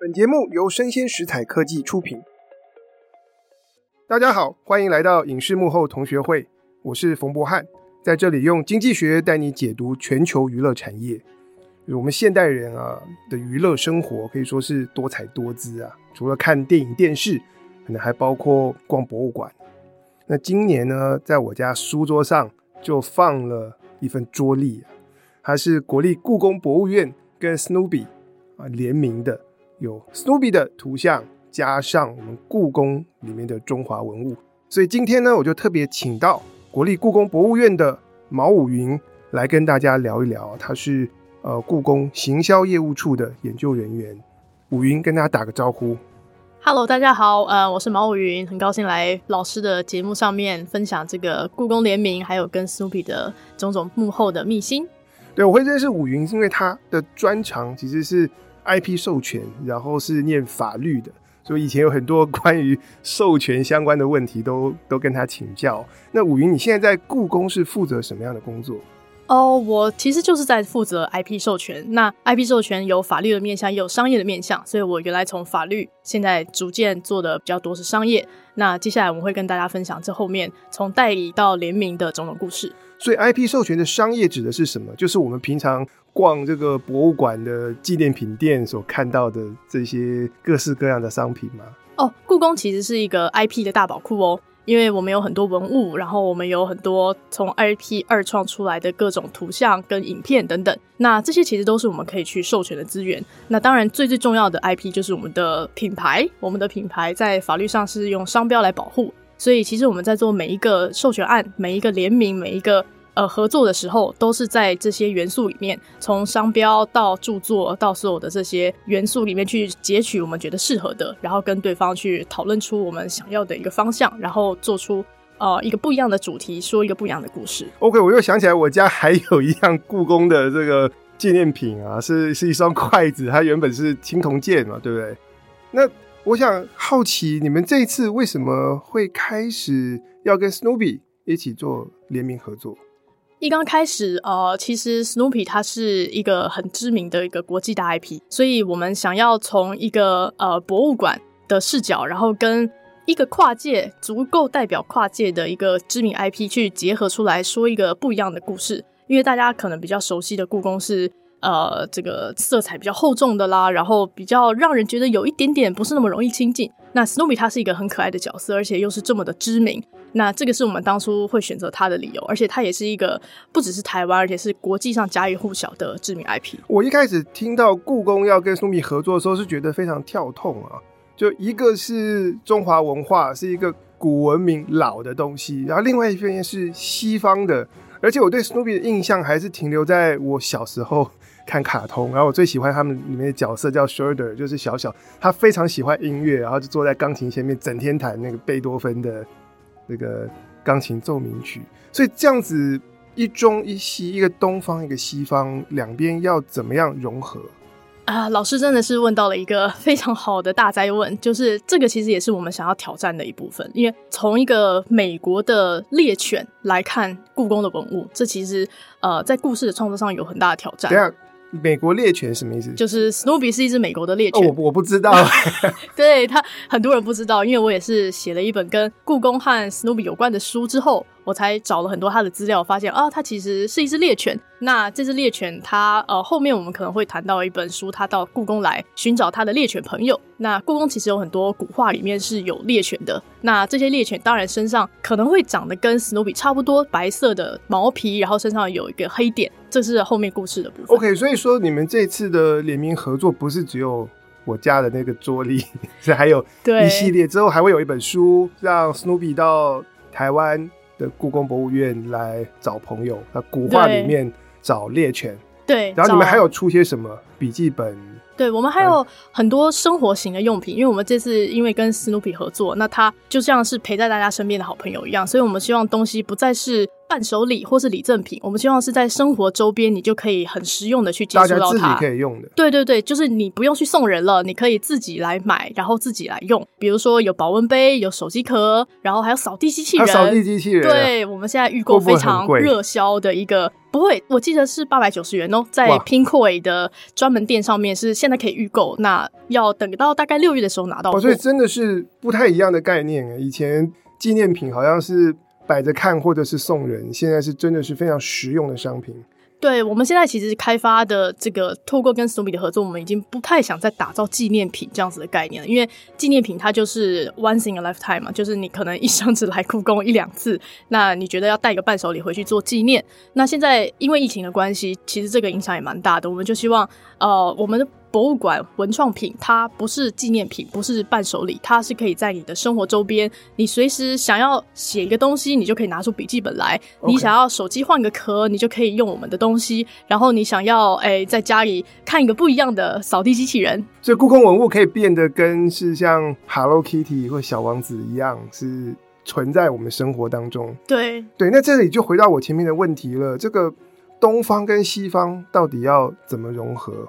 本节目由生鲜食材科技出品。大家好，欢迎来到影视幕后同学会，我是冯博翰，在这里用经济学带你解读全球娱乐产业。我们现代人啊的娱乐生活可以说是多彩多姿啊，除了看电影电视，可能还包括逛博物馆。那今年呢，在我家书桌上就放了一份桌历，它是国立故宫博物院跟 Snoopy 啊联名的。有 Snoopy 的图像，加上我们故宫里面的中华文物，所以今天呢，我就特别请到国立故宫博物院的毛武云来跟大家聊一聊。他是呃故宫行销业务处的研究人员。武云跟大家打个招呼。Hello，大家好，呃，我是毛武云，很高兴来老师的节目上面分享这个故宫联名，还有跟 Snoopy 的种种幕后的秘辛。对，我会认识武云，是因为他的专长其实是。IP 授权，然后是念法律的，所以以前有很多关于授权相关的问题都都跟他请教。那武云，你现在在故宫是负责什么样的工作？哦，我其实就是在负责 IP 授权。那 IP 授权有法律的面向，也有商业的面向，所以我原来从法律，现在逐渐做的比较多是商业。那接下来我们会跟大家分享这后面从代理到联名的种种故事。所以 IP 授权的商业指的是什么？就是我们平常。逛这个博物馆的纪念品店所看到的这些各式各样的商品吗？哦，故宫其实是一个 IP 的大宝库哦，因为我们有很多文物，然后我们有很多从 IP 二创出来的各种图像跟影片等等，那这些其实都是我们可以去授权的资源。那当然最最重要的 IP 就是我们的品牌，我们的品牌在法律上是用商标来保护，所以其实我们在做每一个授权案，每一个联名，每一个。呃，合作的时候都是在这些元素里面，从商标到著作到所有的这些元素里面去截取我们觉得适合的，然后跟对方去讨论出我们想要的一个方向，然后做出呃一个不一样的主题，说一个不一样的故事。OK，我又想起来，我家还有一样故宫的这个纪念品啊，是是一双筷子，它原本是青铜剑嘛，对不对？那我想好奇，你们这一次为什么会开始要跟 Snoopy 一起做联名合作？一刚开始，呃，其实 Snoopy 它是一个很知名的一个国际大 IP，所以我们想要从一个呃博物馆的视角，然后跟一个跨界足够代表跨界的一个知名 IP 去结合出来说一个不一样的故事。因为大家可能比较熟悉的故宫是呃这个色彩比较厚重的啦，然后比较让人觉得有一点点不是那么容易亲近。那 Snoopy 它是一个很可爱的角色，而且又是这么的知名。那这个是我们当初会选择它的理由，而且它也是一个不只是台湾，而且是国际上家喻户晓的知名 IP。我一开始听到故宫要跟 Snoopy 合作的时候，是觉得非常跳痛啊！就一个是中华文化，是一个古文明老的东西，然后另外一边是西方的，而且我对 Snoopy 的印象还是停留在我小时候看卡通，然后我最喜欢他们里面的角色叫 Shredder，就是小小，他非常喜欢音乐，然后就坐在钢琴前面，整天弹那个贝多芬的。那个钢琴奏鸣曲，所以这样子一中一西，一个东方一个西方，两边要怎么样融合啊？老师真的是问到了一个 非常好的大哉问，就是这个其实也是我们想要挑战的一部分，因为从一个美国的猎犬来看故宫的文物，这其实呃在故事的创作上有很大的挑战。美国猎犬什么意思？就是 Snoopy 是一只美国的猎犬。哦，我我不知道。对，他很多人不知道，因为我也是写了一本跟故宫和 Snoopy 有关的书之后。我才找了很多他的资料，发现啊，他其实是一只猎犬。那这只猎犬，它呃后面我们可能会谈到一本书，它到故宫来寻找它的猎犬朋友。那故宫其实有很多古画里面是有猎犬的。那这些猎犬当然身上可能会长得跟 Snoopy 差不多，白色的毛皮，然后身上有一个黑点，这是后面故事的部分。OK，所以说你们这次的联名合作不是只有我家的那个桌历，是还有一系列，之后还会有一本书让 Snoopy 到台湾的故宫博物院来找朋友，那古画里面找猎犬，对，然后你们还有出些什么笔记本？对，我们还有很多生活型的用品，因为我们这次因为跟 Snoopy 合作，那他就像是陪在大家身边的好朋友一样，所以我们希望东西不再是伴手礼或是礼赠品，我们希望是在生活周边，你就可以很实用的去接触到它，大家自己可以用的。对对对，就是你不用去送人了，你可以自己来买，然后自己来用。比如说有保温杯，有手机壳，然后还有扫地机器人。扫地机器人，对，我们现在预购非常热销的一个。不会，我记得是八百九十元哦，在 Pinkoi 的专门店上面是现在可以预购，那要等到大概六月的时候拿到。哦，所以真的是不太一样的概念。以前纪念品好像是摆着看或者是送人，现在是真的是非常实用的商品。对，我们现在其实开发的这个，透过跟史努比的合作，我们已经不太想再打造纪念品这样子的概念了，因为纪念品它就是 once in a lifetime 嘛，就是你可能一生只来故宫一两次，那你觉得要带个伴手礼回去做纪念？那现在因为疫情的关系，其实这个影响也蛮大的，我们就希望呃，我们。博物馆文创品，它不是纪念品，不是伴手礼，它是可以在你的生活周边，你随时想要写一个东西，你就可以拿出笔记本来；你想要手机换个壳，你就可以用我们的东西；然后你想要哎，在家里看一个不一样的扫地机器人，所以故宫文物可以变得跟是像 Hello Kitty 或小王子一样，是存在我们生活当中。对对，那这里就回到我前面的问题了，这个东方跟西方到底要怎么融合？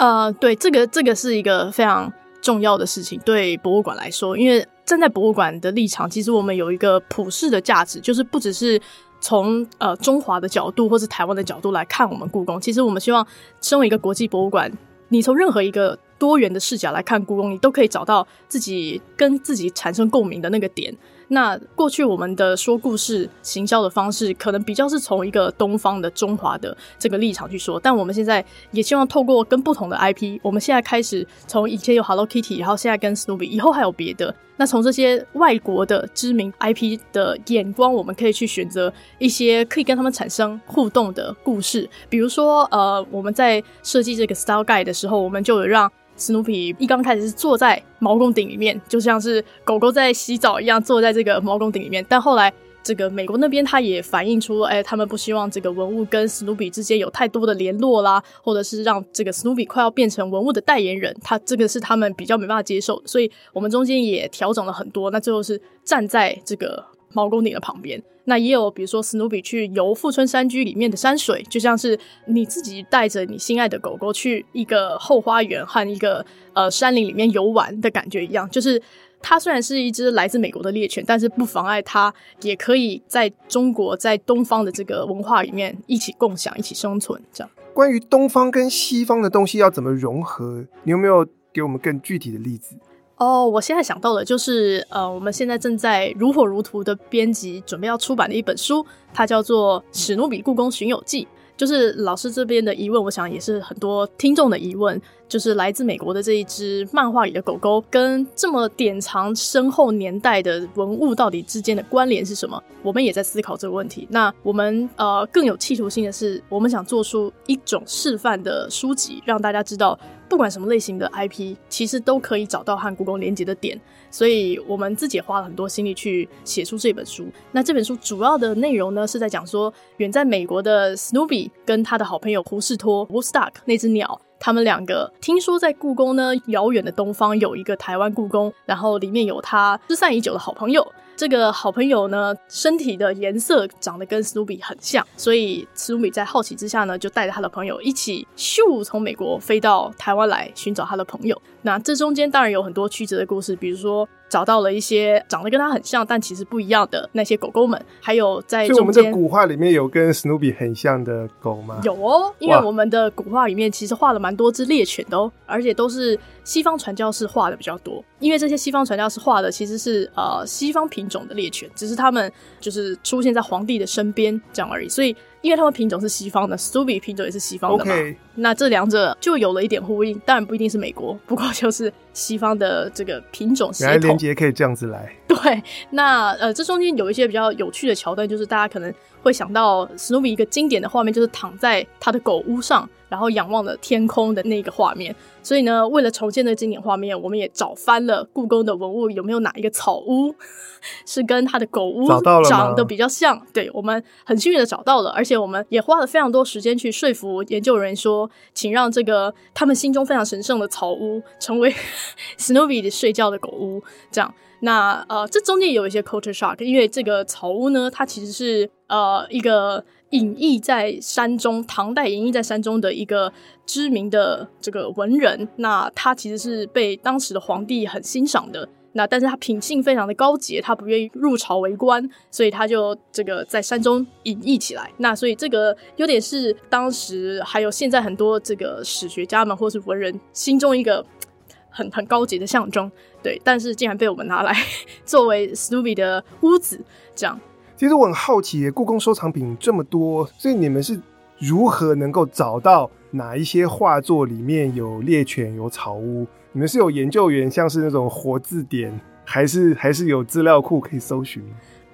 呃，对，这个这个是一个非常重要的事情，对博物馆来说，因为站在博物馆的立场，其实我们有一个普世的价值，就是不只是从呃中华的角度或是台湾的角度来看我们故宫，其实我们希望身为一个国际博物馆，你从任何一个多元的视角来看故宫，你都可以找到自己跟自己产生共鸣的那个点。那过去我们的说故事行销的方式，可能比较是从一个东方的中华的这个立场去说，但我们现在也希望透过跟不同的 IP，我们现在开始从以前有 Hello Kitty，然后现在跟 Snoopy，以后还有别的。那从这些外国的知名 IP 的眼光，我们可以去选择一些可以跟他们产生互动的故事，比如说呃，我们在设计这个 Style Guide 的时候，我们就有让。史努比一刚开始是坐在毛公鼎里面，就像是狗狗在洗澡一样，坐在这个毛公鼎里面。但后来，这个美国那边他也反映出，哎，他们不希望这个文物跟史努比之间有太多的联络啦，或者是让这个史努比快要变成文物的代言人，他这个是他们比较没办法接受。所以我们中间也调整了很多。那最后是站在这个毛公鼎的旁边。那也有，比如说史努比去游富春山居里面的山水，就像是你自己带着你心爱的狗狗去一个后花园和一个呃山林里面游玩的感觉一样。就是它虽然是一只来自美国的猎犬，但是不妨碍它也可以在中国在东方的这个文化里面一起共享、一起生存。这样，关于东方跟西方的东西要怎么融合，你有没有给我们更具体的例子？哦，我现在想到的就是，呃，我们现在正在如火如荼的编辑，准备要出版的一本书，它叫做《史努比故宫巡游记》。就是老师这边的疑问，我想也是很多听众的疑问，就是来自美国的这一只漫画里的狗狗，跟这么典藏深厚年代的文物到底之间的关联是什么？我们也在思考这个问题。那我们呃更有企图心的是，我们想做出一种示范的书籍，让大家知道，不管什么类型的 IP，其实都可以找到和故宫连接的点。所以我们自己也花了很多心力去写出这本书。那这本书主要的内容呢，是在讲说远在美国的 Snoopy 跟他的好朋友胡士托 w o o s t o c k 那只鸟，他们两个听说在故宫呢，遥远的东方有一个台湾故宫，然后里面有他失散已久的好朋友。这个好朋友呢，身体的颜色长得跟史努比很像，所以史努比在好奇之下呢，就带着他的朋友一起咻从美国飞到台湾来寻找他的朋友。那这中间当然有很多曲折的故事，比如说。找到了一些长得跟它很像，但其实不一样的那些狗狗们，还有在中间，所以我们的古画里面有跟史努比很像的狗吗？有哦，因为我们的古画里面其实画了蛮多只猎犬的哦，而且都是西方传教士画的比较多。因为这些西方传教士画的其实是呃西方品种的猎犬，只是他们就是出现在皇帝的身边这样而已，所以。因为他们品种是西方的，Stubby 品种也是西方的嘛.那这两者就有了一点呼应。当然不一定是美国，不过就是西方的这个品种。原来连接可以这样子来。对，那呃，这中间有一些比较有趣的桥段，就是大家可能会想到 Snoopy 一个经典的画面，就是躺在他的狗屋上，然后仰望了天空的那个画面。所以呢，为了重现那个经典画面，我们也找翻了故宫的文物，有没有哪一个草屋 是跟他的狗屋长得比较像？对，我们很幸运的找到了，而且。且我们也花了非常多时间去说服研究人员说，请让这个他们心中非常神圣的草屋成为 Snoopy 的睡觉的狗屋。这样，那呃，这中间有一些 culture shock，因为这个草屋呢，它其实是呃一个。隐逸在山中，唐代隐逸在山中的一个知名的这个文人，那他其实是被当时的皇帝很欣赏的。那但是他品性非常的高洁，他不愿意入朝为官，所以他就这个在山中隐逸起来。那所以这个有点是当时还有现在很多这个史学家们或是文人心中一个很很高级的象征。对，但是竟然被我们拿来 作为 Snoopy 的屋子这样。其实我很好奇，故宫收藏品这么多，所以你们是如何能够找到哪一些画作里面有猎犬、有草屋？你们是有研究员，像是那种活字典，还是还是有资料库可以搜寻？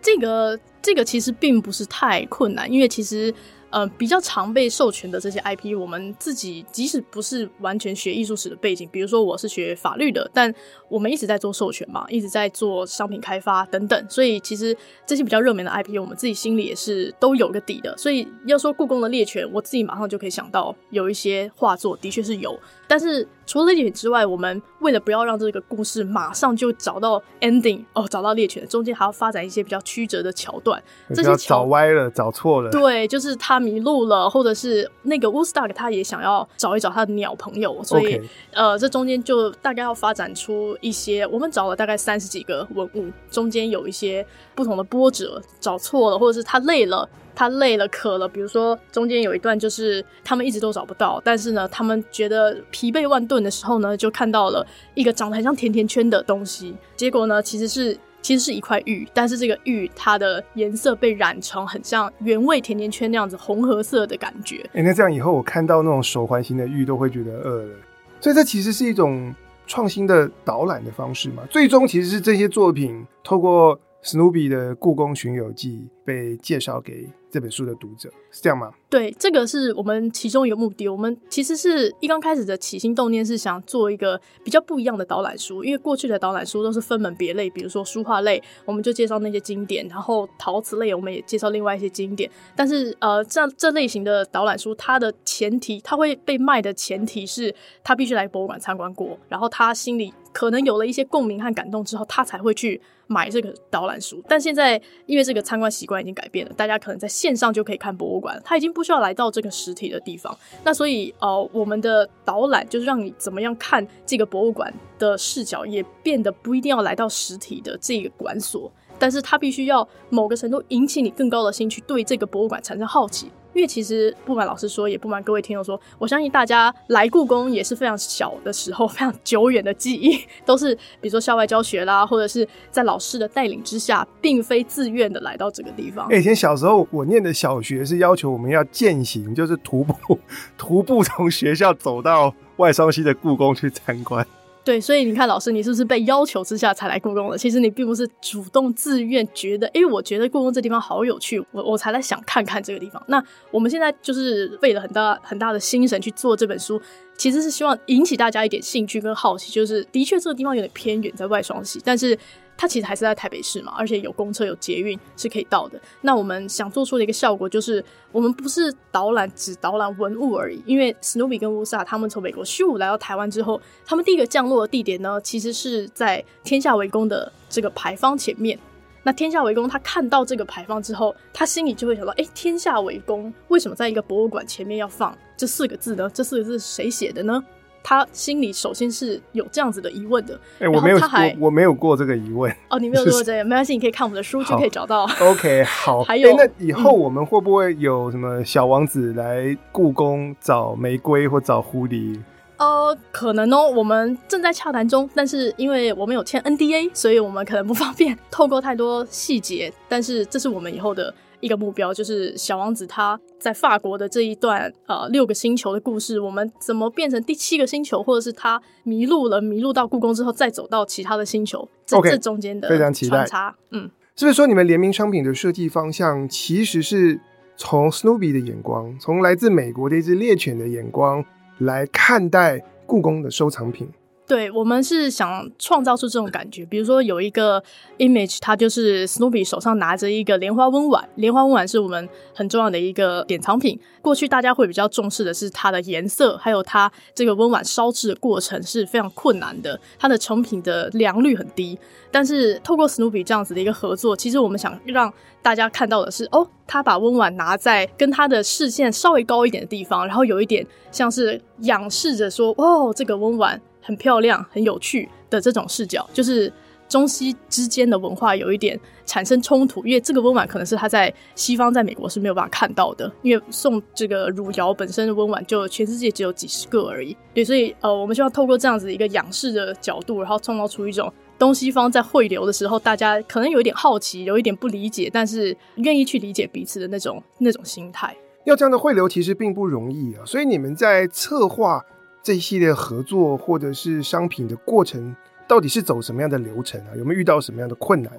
这个这个其实并不是太困难，因为其实。呃，比较常被授权的这些 IP，我们自己即使不是完全学艺术史的背景，比如说我是学法律的，但我们一直在做授权嘛，一直在做商品开发等等，所以其实这些比较热门的 IP，我们自己心里也是都有个底的。所以要说故宫的猎犬，我自己马上就可以想到有一些画作的确是有，但是除了猎犬之外，我们为了不要让这个故事马上就找到 ending 哦，找到猎犬，中间还要发展一些比较曲折的桥段，这些找歪了，找错了，对，就是他。迷路了，或者是那个 Woodstock 他也想要找一找他的鸟朋友，所以.呃，这中间就大概要发展出一些，我们找了大概三十几个文物，中间有一些不同的波折，找错了，或者是他累了，他累了渴了，比如说中间有一段就是他们一直都找不到，但是呢，他们觉得疲惫万顿的时候呢，就看到了一个长得很像甜甜圈的东西，结果呢，其实是。其实是一块玉，但是这个玉它的颜色被染成很像原味甜甜圈那样子红褐色的感觉。哎、那这样以后我看到那种手环形的玉都会觉得饿了。所以这其实是一种创新的导览的方式嘛。最终其实是这些作品透过 Snoopy 的故宫巡游记被介绍给这本书的读者，是这样吗？对，这个是我们其中一个目的。我们其实是一刚开始的起心动念是想做一个比较不一样的导览书，因为过去的导览书都是分门别类，比如说书画类，我们就介绍那些经典；然后陶瓷类，我们也介绍另外一些经典。但是呃，这这类型的导览书，它的前提，它会被卖的前提是，他必须来博物馆参观过，然后他心里可能有了一些共鸣和感动之后，他才会去买这个导览书。但现在因为这个参观习惯已经改变了，大家可能在线上就可以看博物馆，他已经不需要来到这个实体的地方。那所以呃，我们的导览就是让你怎么样看这个博物馆的视角，也变得不一定要来到实体的这个馆所，但是它必须要某个程度引起你更高的兴趣，对这个博物馆产生好奇。因为其实不瞒老师说，也不瞒各位听众说，我相信大家来故宫也是非常小的时候，非常久远的记忆，都是比如说校外教学啦，或者是在老师的带领之下，并非自愿的来到这个地方。以前小时候我念的小学是要求我们要健行，就是徒步，徒步从学校走到外双溪的故宫去参观。对，所以你看，老师，你是不是被要求之下才来故宫的？其实你并不是主动自愿觉得，诶，我觉得故宫这地方好有趣，我我才来想看看这个地方。那我们现在就是费了很大很大的心神去做这本书，其实是希望引起大家一点兴趣跟好奇。就是的确这个地方有点偏远，在外双溪，但是。它其实还是在台北市嘛，而且有公车有捷运是可以到的。那我们想做出的一个效果就是，我们不是导览只导览文物而已。因为史努比跟乌萨他们从美国咻来到台湾之后，他们第一个降落的地点呢，其实是在天下为公的这个牌坊前面。那天下为公，他看到这个牌坊之后，他心里就会想到：哎，天下为公，为什么在一个博物馆前面要放这四个字呢？这四个字是谁写的呢？他心里首先是有这样子的疑问的，哎、欸，我没有，我我没有过这个疑问。哦，你没有过这个，没关系，你可以看我们的书就可以找到。OK，好。还有、欸，那以后我们会不会有什么小王子来故宫找玫瑰或找狐狸？呃，可能哦，我们正在洽谈中，但是因为我们有签 NDA，所以我们可能不方便透过太多细节。但是这是我们以后的。一个目标就是小王子他在法国的这一段呃六个星球的故事，我们怎么变成第七个星球，或者是他迷路了，迷路到故宫之后再走到其他的星球，这 Okay, 这中间的非常期待穿插，嗯，是不是说你们联名商品的设计方向其实是从 Snoopy 的眼光，从来自美国的一只猎犬的眼光来看待故宫的收藏品？对，我们是想创造出这种感觉，比如说有一个 image，它就是 Snoopy 手上拿着一个莲花温碗，莲花温碗是我们很重要的一个典藏品。过去大家会比较重视的是它的颜色，还有它这个温碗烧制的过程是非常困难的，它的成品的良率很低。但是透过 Snoopy 这样子的一个合作，其实我们想让大家看到的是，哦，他把温碗拿在跟他的视线稍微高一点的地方，然后有一点像是仰视着说，哦，这个温碗。很漂亮、很有趣的这种视角，就是中西之间的文化有一点产生冲突，因为这个温碗可能是他在西方、在美国是没有办法看到的，因为宋这个汝窑本身的温碗就全世界只有几十个而已。对，所以呃，我们希望透过这样子一个仰视的角度，然后创造出一种东西方在汇流的时候，大家可能有一点好奇，有一点不理解，但是愿意去理解彼此的那种那种心态。要这样的汇流其实并不容易啊，所以你们在策划。这一系列合作或者是商品的过程，到底是走什么样的流程啊？有没有遇到什么样的困难？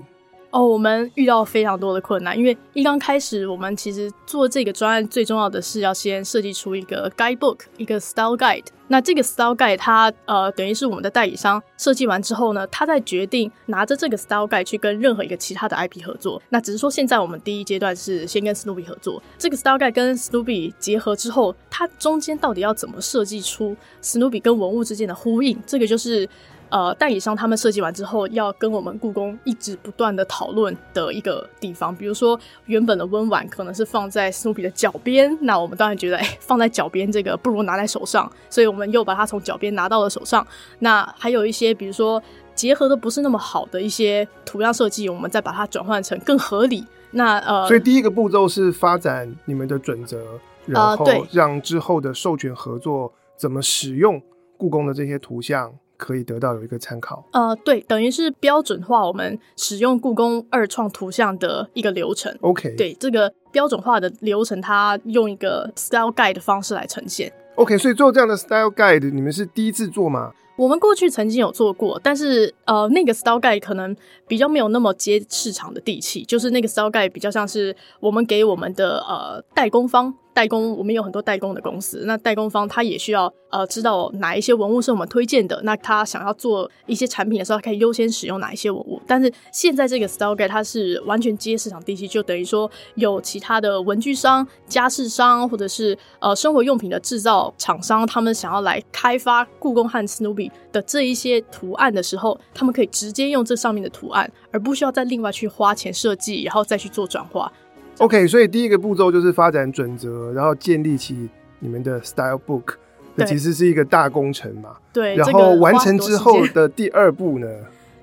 哦，我们遇到非常多的困难，因为一刚开始，我们其实做这个专案最重要的是要先设计出一个 guidebook，一个 style guide。那这个 style guide 它呃等于是我们的代理商设计完之后呢，他在决定拿着这个 style guide 去跟任何一个其他的 IP 合作。那只是说现在我们第一阶段是先跟 Snoopy 合作，这个 style guide 跟 Snoopy 结合之后，它中间到底要怎么设计出 Snoopy 跟文物之间的呼应？这个就是。呃，代理商他们设计完之后，要跟我们故宫一直不断的讨论的一个地方。比如说，原本的温婉可能是放在 Snoopy 的脚边，那我们当然觉得，哎，放在脚边这个不如拿在手上，所以我们又把它从脚边拿到了手上。那还有一些，比如说结合的不是那么好的一些图样设计，我们再把它转换成更合理。那呃，所以第一个步骤是发展你们的准则，然后让之后的授权合作怎么使用故宫的这些图像。可以得到有一个参考。呃，对，等于是标准化我们使用故宫二创图像的一个流程。OK，对，这个标准化的流程，它用一个 style guide 的方式来呈现。OK，所以做这样的 style guide，你们是第一次做吗？我们过去曾经有做过，但是呃，那个 style guide 可能比较没有那么接市场的地气，就是那个 style guide 比较像是我们给我们的呃代工方。代工，我们有很多代工的公司，那代工方他也需要呃知道哪一些文物是我们推荐的，那他想要做一些产品的时候，他可以优先使用哪一些文物。但是现在这个 style guide 它是完全接市场地气，就等于说有其他的文具商、家饰商或者是呃生活用品的制造厂商，他们想要来开发故宫和 Snoopy 的这一些图案的时候，他们可以直接用这上面的图案，而不需要再另外去花钱设计，然后再去做转化。OK，所以第一个步骤就是发展准则，然后建立起你们的 Style Book，这其实是一个大工程嘛。对，然后完成之后的第二步呢？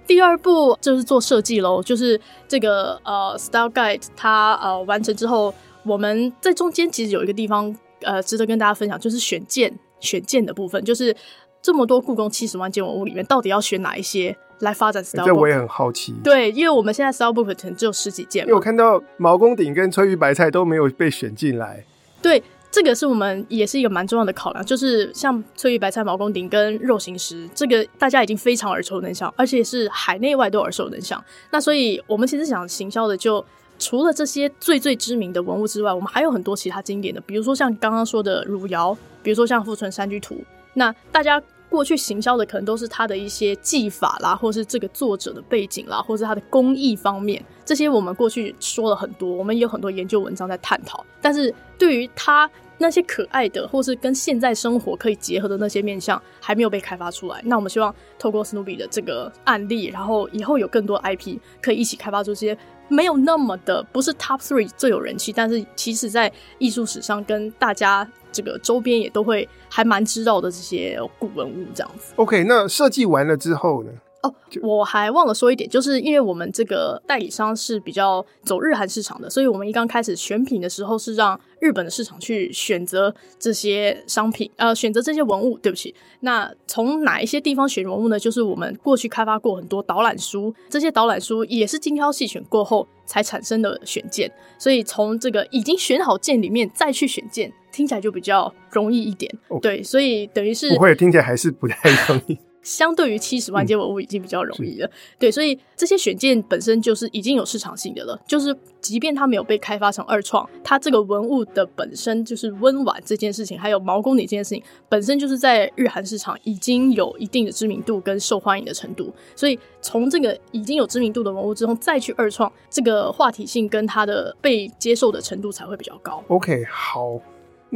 第二步就是做设计喽，就是这个呃 Style Guide 它呃完成之后，我们在中间其实有一个地方呃值得跟大家分享，就是选件选件的部分，就是这么多故宫七十万件文物里面，到底要选哪一些？来发展 Style 这我也很好奇。对，因为我们现在 Style Book 可能只有十几件。因为我看到毛公鼎跟翠玉白菜都没有被选进来。对，这个是我们也是一个蛮重要的考量，就是像翠玉白菜、毛公鼎跟肉形石，这个大家已经非常耳熟能详，而且是海内外都耳熟能详。那所以我们其实想行销的，就除了这些最最知名的文物之外，我们还有很多其他经典的，比如说像刚刚说的汝窑，比如说像富春山居图。那大家。过去行销的可能都是他的一些技法啦，或是这个作者的背景啦，或是他的工艺方面，这些我们过去说了很多，我们也有很多研究文章在探讨。但是对于他那些可爱的，或是跟现在生活可以结合的那些面相，还没有被开发出来。那我们希望透过 Snoopy 的这个案例，然后以后有更多 IP 可以一起开发出这些没有那么的不是 Top Three 最有人气，但是其实在艺术史上跟大家。这个周边也都会还蛮知道的这些古文物这样子。OK，那设计完了之后呢？哦，我还忘了说一点，就是因为我们这个代理商是比较走日韩市场的，所以我们一刚开始选品的时候是让日本的市场去选择这些商品，呃，选择这些文物。对不起，那从哪一些地方选文物呢？就是我们过去开发过很多导览书，这些导览书也是精挑细选过后才产生的选件，所以从这个已经选好件里面再去选件，听起来就比较容易一点。对，所以等于是不会听起来还是不太容易。相对于七十万件文物已经比较容易了。嗯、对，所以这些选件本身就是已经有市场性的了。就是即便它没有被开发成二创，它这个文物的本身就是温婉这件事情，还有毛公鼎这件事情，本身就是在日韩市场已经有一定的知名度跟受欢迎的程度。所以从这个已经有知名度的文物之后再去二创，这个话题性跟它的被接受的程度才会比较高。OK，好。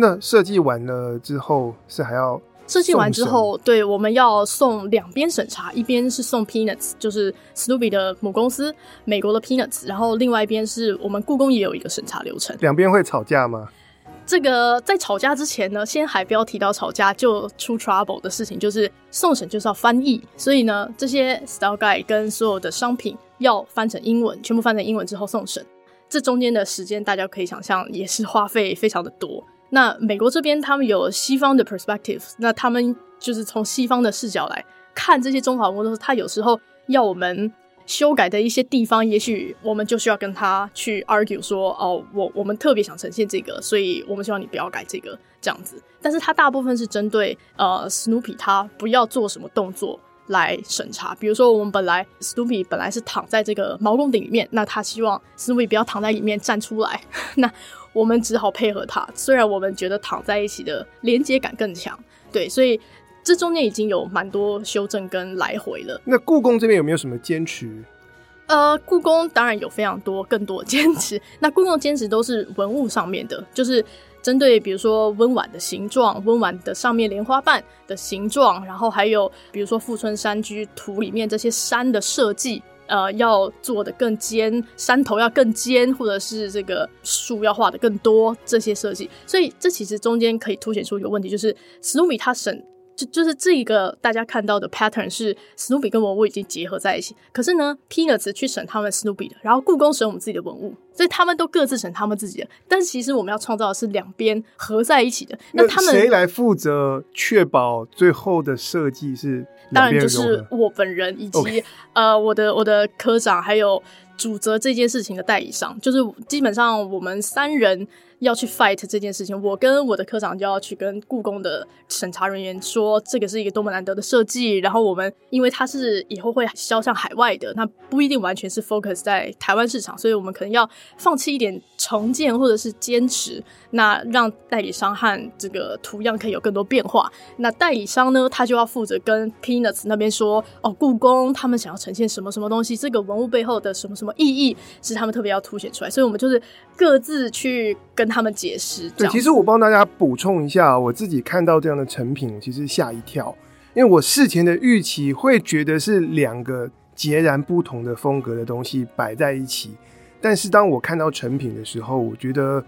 那设计完了之后是还要设计完之后，对，我们要送两边审查，一边是送 Peanuts，就是 Snoopy 的母公司，美国的 Peanuts，然后另外一边是我们故宫也有一个审查流程。两边会吵架吗？这个在吵架之前呢，先还不要提到吵架就出 trouble 的事情，就是送审就是要翻译，所以呢，这些 style guide 跟所有的商品要翻成英文，全部翻成英文之后送审，这中间的时间大家可以想象也是花费非常的多。那美国这边他们有西方的 perspective，那他们就是从西方的视角来看这些中华文物的时候，他有时候要我们修改的一些地方，也许我们就需要跟他去 argue 说，哦，我我们特别想呈现这个，所以我们希望你不要改这个这样子。但是他大部分是针对呃 Snoopy 他不要做什么动作来审查，比如说我们本来 Snoopy 本来是躺在这个毛公鼎里面，那他希望 Snoopy 不要躺在里面站出来，那。我们只好配合他，虽然我们觉得躺在一起的连接感更强，对，所以这中间已经有蛮多修正跟来回了。那故宫这边有没有什么坚持？呃，故宫当然有非常多更多坚持。那故宫的坚持都是文物上面的，就是针对比如说温婉的形状、温婉的上面莲花瓣的形状，然后还有比如说富春山居图里面这些山的设计。呃，要做的更尖，山头要更尖，或者是这个树要画的更多，这些设计。所以这其实中间可以凸显出一个问题，就是 Snoopy 它审就就是这一个大家看到的 pattern 是史努比跟文物已经结合在一起。可是呢，Peanuts 去审他们史努比的，然后故宫审我们自己的文物，所以他们都各自成他们自己的。但是其实我们要创造的是两边合在一起的。那他们谁来负责确保最后的设计是？当然就是我本人以及呃我的我的科长还有主责这件事情的代理商，就是基本上我们三人。要去 fight 这件事情，我跟我的科长就要去跟故宫的审查人员说，这个是一个多么难得的设计。然后我们因为它是以后会销向海外的，那不一定完全是 focus 在台湾市场，所以我们可能要放弃一点重建或者是坚持，那让代理商和这个图样可以有更多变化。那代理商呢，他就要负责跟 Peanuts 那边说，哦，故宫他们想要呈现什么什么东西，这个文物背后的什么什么意义是他们特别要凸显出来，所以我们就是各自去跟。他们解释。对，其实我帮大家补充一下，我自己看到这样的成品，其实吓一跳，因为我事前的预期会觉得是两个截然不同的风格的东西摆在一起，但是当我看到成品的时候，我觉得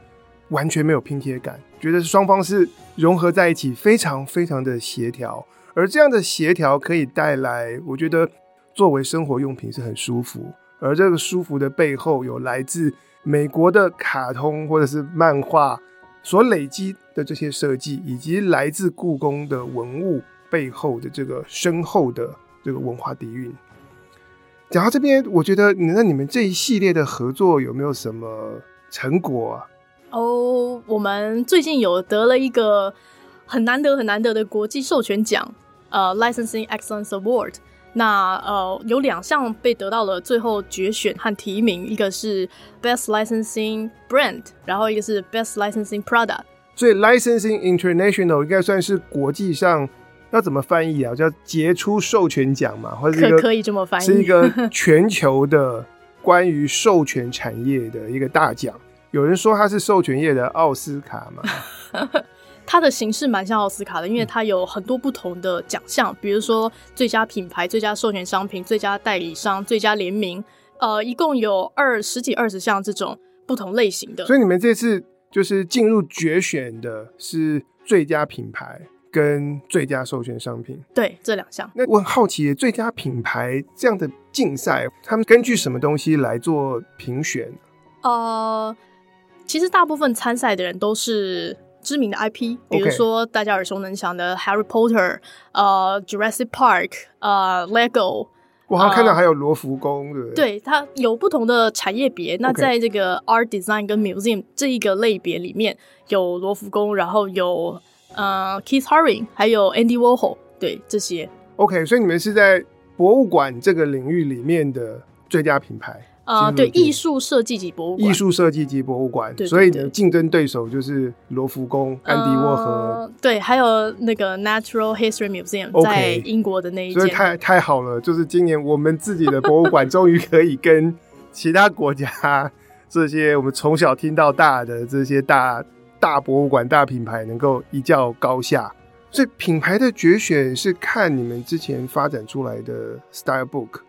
完全没有拼贴感，觉得双方是融合在一起，非常非常的协调，而这样的协调可以带来，我觉得作为生活用品是很舒服，而这个舒服的背后有来自。美国的卡通或者是漫画所累积的这些设计，以及来自故宫的文物背后的这个深厚的这个文化底蕴。讲到这边，我觉得那你们这一系列的合作有没有什么成果啊？哦，我们最近有得了一个很难得、很难得的国际授权奖，呃，Licensing Excellence Award。那呃，有两项被得到了最后决选和提名，一个是 Best Licensing Brand，然后一个是 Best Licensing Product。所以 Licensing International 应该算是国际上要怎么翻译啊？叫杰出授权奖嘛，或者可可以这么翻译，是一个 全球的关于授权产业的一个大奖。有人说它是授权业的奥斯卡嘛。它的形式蛮像奥斯卡的，因为它有很多不同的奖项，比如说最佳品牌、最佳授权商品、最佳代理商、最佳联名，呃，一共有二十几、二十项这种不同类型的。所以你们这次就是进入决选的是最佳品牌跟最佳授权商品，对，这两项。那我很好奇，最佳品牌这样的竞赛，他们根据什么东西来做评选？呃，其实大部分参赛的人都是。知名的 IP，比如说大家耳熟能详的 Harry Potter，呃，Jurassic Park，呃，Lego。我好像看到还有罗浮宫，对不对？对，它有不同的产业别。那在这个 Art Design 跟 Museum 这一个类别里面，有罗浮宫，然后有呃 Keith Haring，还有 Andy Warhol，对这些。OK，所以你们是在博物馆这个领域里面的最佳品牌。啊、呃，对，艺术设计及博物馆，艺术设计及博物馆，对对对，所以你的竞争对手就是罗浮宫、安迪沃荷、呃，对，还有那个 Natural History Museum 在英国的那一间，所以太太好了，就是今年我们自己的博物馆终于可以跟其他国家 这些我们从小听到大的这些大大博物馆、大品牌能够一较高下。所以品牌的决选是看你们之前发展出来的 Style Book。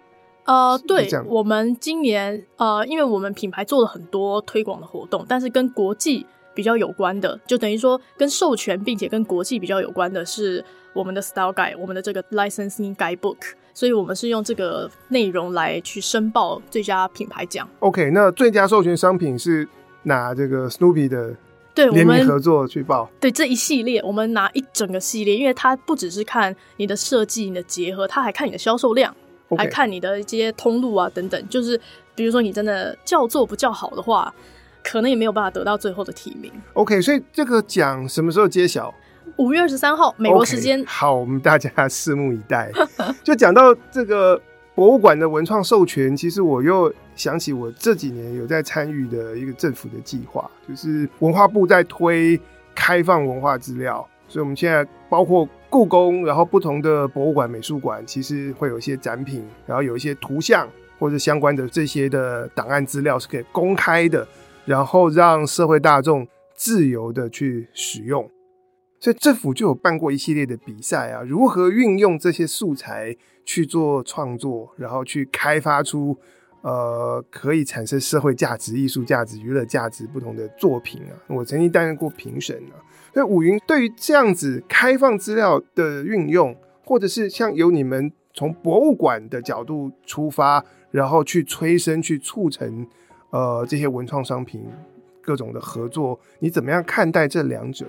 呃，对，我们今年呃，因为我们品牌做了很多推广的活动，但是跟国际比较有关的，就等于说跟授权并且跟国际比较有关的是我们的 Style Guide，我们的这个 Licensing Guidebook，所以我们是用这个内容来去申报最佳品牌奖。OK，那最佳授权商品是拿这个 Snoopy 的对我们合作去报，对这一系列，我们拿一整个系列，因为它不只是看你的设计、你的结合，它还看你的销售量。还看你的一些通路啊，等等，就是比如说你真的叫做不叫好的话，可能也没有办法得到最后的提名。OK，所以这个奖什么时候揭晓？五月二十三号，美国时间。Okay, 好，我们大家拭目以待。就讲到这个博物馆的文创授权，其实我又想起我这几年有在参与的一个政府的计划，就是文化部在推开放文化资料，所以我们现在包括。故宫，然后不同的博物馆、美术馆，其实会有一些展品，然后有一些图像或者相关的这些的档案资料是可以公开的，然后让社会大众自由的去使用。所以政府就有办过一系列的比赛啊，如何运用这些素材去做创作，然后去开发出呃可以产生社会价值、艺术价值、娱乐价值不同的作品啊。我曾经担任过评审啊。所以五云对于这样子开放资料的运用，或者是像由你们从博物馆的角度出发，然后去催生、去促成，呃，这些文创商品各种的合作，你怎么样看待这两者？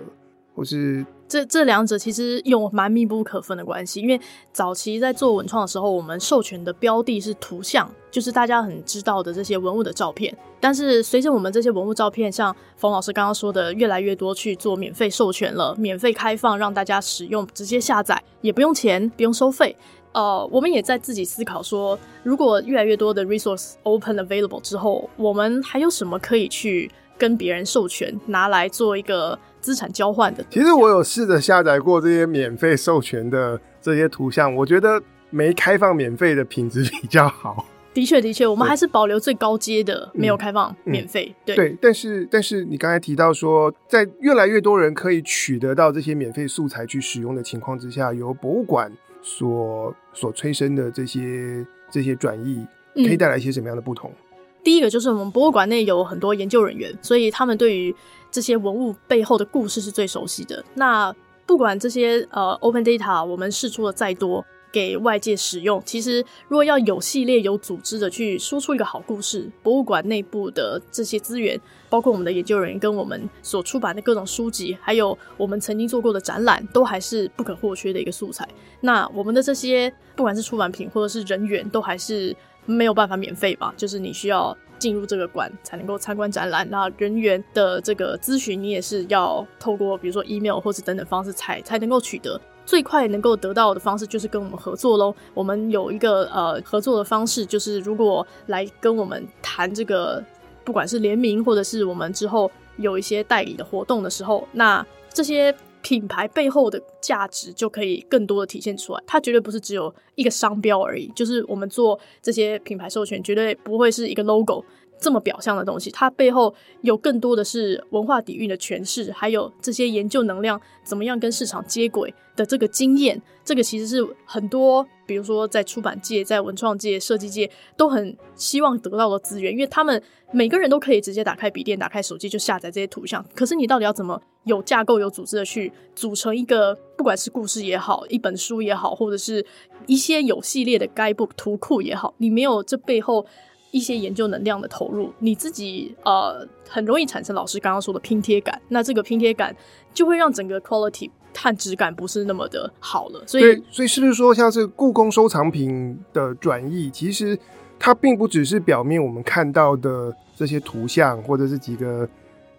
或是这这两者其实有蛮密不可分的关系，因为早期在做文创的时候，我们授权的标的是图像，就是大家很知道的这些文物的照片。但是随着我们这些文物照片，像冯老师刚刚说的，越来越多去做免费授权了，免费开放让大家使用，直接下载也不用钱，不用收费。呃，我们也在自己思考说，如果越来越多的 resource open available 之后，我们还有什么可以去跟别人授权，拿来做一个。资产交换的，其实我有试着下载过这些免费授权的这些图像，我觉得没开放免费的品质比较好。的确，的确，我们还是保留最高阶的，没有开放免费。对对，但是但是你刚才提到说，在越来越多人可以取得到这些免费素材去使用的情况之下，由博物馆所所催生的这些这些转移，可以带来一些什么样的不同？嗯、第一个就是我们博物馆内有很多研究人员，所以他们对于这些文物背后的故事是最熟悉的。那不管这些呃 open data 我们释出的再多给外界使用，其实如果要有系列、有组织的去输出一个好故事，博物馆内部的这些资源，包括我们的研究人员跟我们所出版的各种书籍，还有我们曾经做过的展览，都还是不可或缺的一个素材。那我们的这些不管是出版品或者是人员，都还是没有办法免费吧？就是你需要。进入这个馆才能够参观展览，那人员的这个咨询你也是要透过比如说 email 或者等等方式才才能够取得。最快能够得到的方式就是跟我们合作喽。我们有一个呃合作的方式，就是如果来跟我们谈这个，不管是联名或者是我们之后有一些代理的活动的时候，那这些。品牌背后的价值就可以更多的体现出来，它绝对不是只有一个商标而已。就是我们做这些品牌授权，绝对不会是一个 logo 这么表象的东西，它背后有更多的是文化底蕴的诠释，还有这些研究能量怎么样跟市场接轨的这个经验。这个其实是很多，比如说在出版界、在文创界、设计界都很希望得到的资源，因为他们每个人都可以直接打开笔电、打开手机就下载这些图像。可是你到底要怎么？有架构、有组织的去组成一个，不管是故事也好，一本书也好，或者是一些有系列的 guidebook 图库也好，你没有这背后一些研究能量的投入，你自己呃很容易产生老师刚刚说的拼贴感。那这个拼贴感就会让整个 quality 和质感不是那么的好了。所以，所以是不是说，像是故宫收藏品的转移，其实它并不只是表面我们看到的这些图像，或者是几个。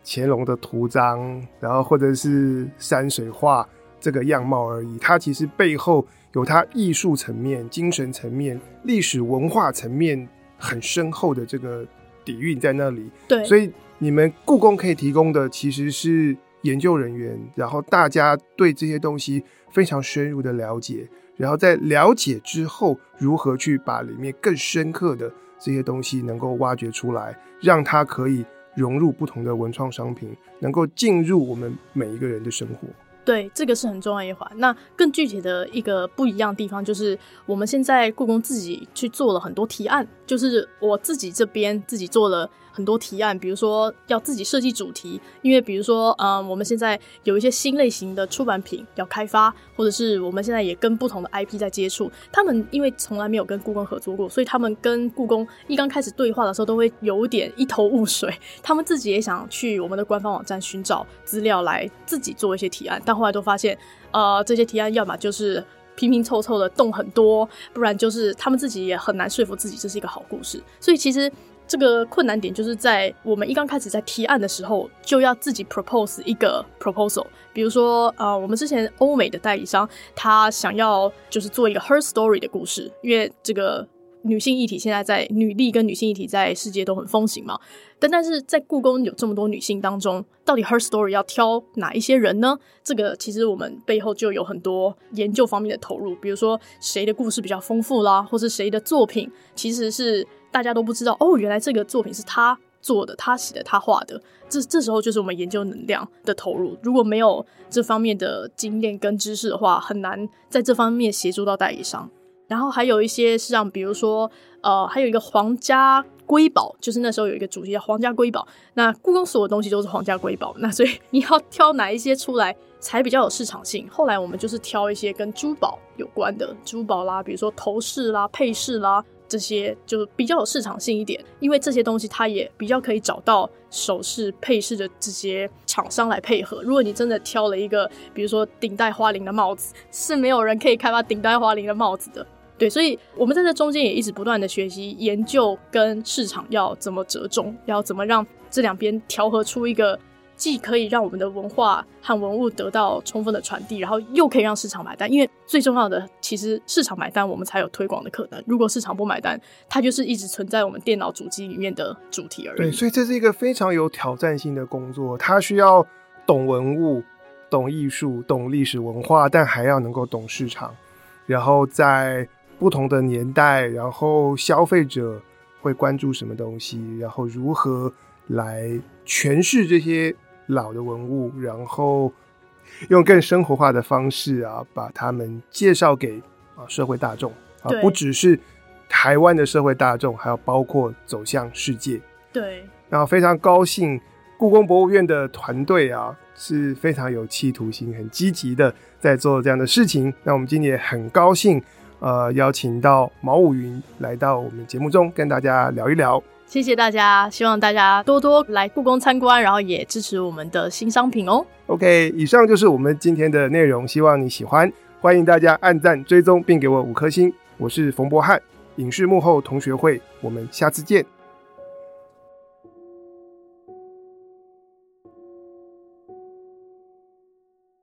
乾隆的图章，然后或者是山水画这个样貌而已，它其实背后有它艺术层面、精神层面、历史文化层面很深厚的这个底蕴在那里。对，所以你们故宫可以提供的其实是研究人员，然后大家对这些东西非常深入的了解，然后在了解之后，如何去把里面更深刻的这些东西能够挖掘出来，让它可以融入不同的文创商品，能够进入我们每一个人的生活。对，这个是很重要一环。那更具体的一个不一样的地方，就是我们现在故宫自己去做了很多提案，就是我自己这边自己做了很多提案，比如说要自己设计主题，因为比如说，嗯，我们现在有一些新类型的出版品要开发，或者是我们现在也跟不同的 IP 在接触，他们因为从来没有跟故宫合作过，所以他们跟故宫一刚开始对话的时候，都会有点一头雾水。他们自己也想去我们的官方网站寻找资料来自己做一些提案，但后来都发现，呃，这些提案要么就是拼拼凑凑的动很多，不然就是他们自己也很难说服自己这是一个好故事。所以其实。这个困难点就是在我们一刚开始在提案的时候，就要自己 propose 一个 proposal。比如说，呃，我们之前欧美的代理商，他想要就是做一个 her story 的故事，因为这个女性议题现在在女力跟女性议题在世界都很风行嘛。但但是在故宫有这么多女性当中，到底 her story 要挑哪一些人呢？这个其实我们背后就有很多研究方面的投入，比如说谁的故事比较丰富啦，或是谁的作品其实是。大家都不知道哦，原来这个作品是他做的，他写的，他画的。这这时候就是我们研究能量的投入。如果没有这方面的经验跟知识的话，很难在这方面协助到代理商。然后还有一些是像，比如说，呃，还有一个皇家瑰宝，就是那时候有一个主题叫皇家瑰宝。那故宫所有东西都是皇家瑰宝，那所以你要挑哪一些出来才比较有市场性？后来我们就是挑一些跟珠宝有关的珠宝啦，比如说头饰啦、配饰啦。这些就比较有市场性一点，因为这些东西它也比较可以找到首饰配饰的这些厂商来配合。如果你真的挑了一个，比如说顶戴花翎的帽子，是没有人可以开发顶戴花翎的帽子的。对，所以我们在这中间也一直不断的学习、研究跟市场要怎么折中，要怎么让这两边调和出一个。既可以让我们的文化和文物得到充分的传递，然后又可以让市场买单。因为最重要的，其实市场买单，我们才有推广的可能。如果市场不买单，它就是一直存在我们电脑主机里面的主题而已。对，所以这是一个非常有挑战性的工作。它需要懂文物、懂艺术、懂历史文化，但还要能够懂市场。然后在不同的年代，然后消费者会关注什么东西，然后如何来诠释这些。老的文物，然后用更生活化的方式啊，把他们介绍给啊社会大众啊，不只是台湾的社会大众，还有包括走向世界。对，然后非常高兴，故宫博物院的团队啊是非常有企图心、很积极的在做这样的事情。那我们今天也很高兴，呃，邀请到毛武云来到我们节目中，跟大家聊一聊。谢谢大家，希望大家多多来故宫参观，然后也支持我们的新商品哦。OK，以上就是我们今天的内容，希望你喜欢。欢迎大家按赞、追踪，并给我五颗星。我是冯博翰，影视幕后同学会，我们下次见。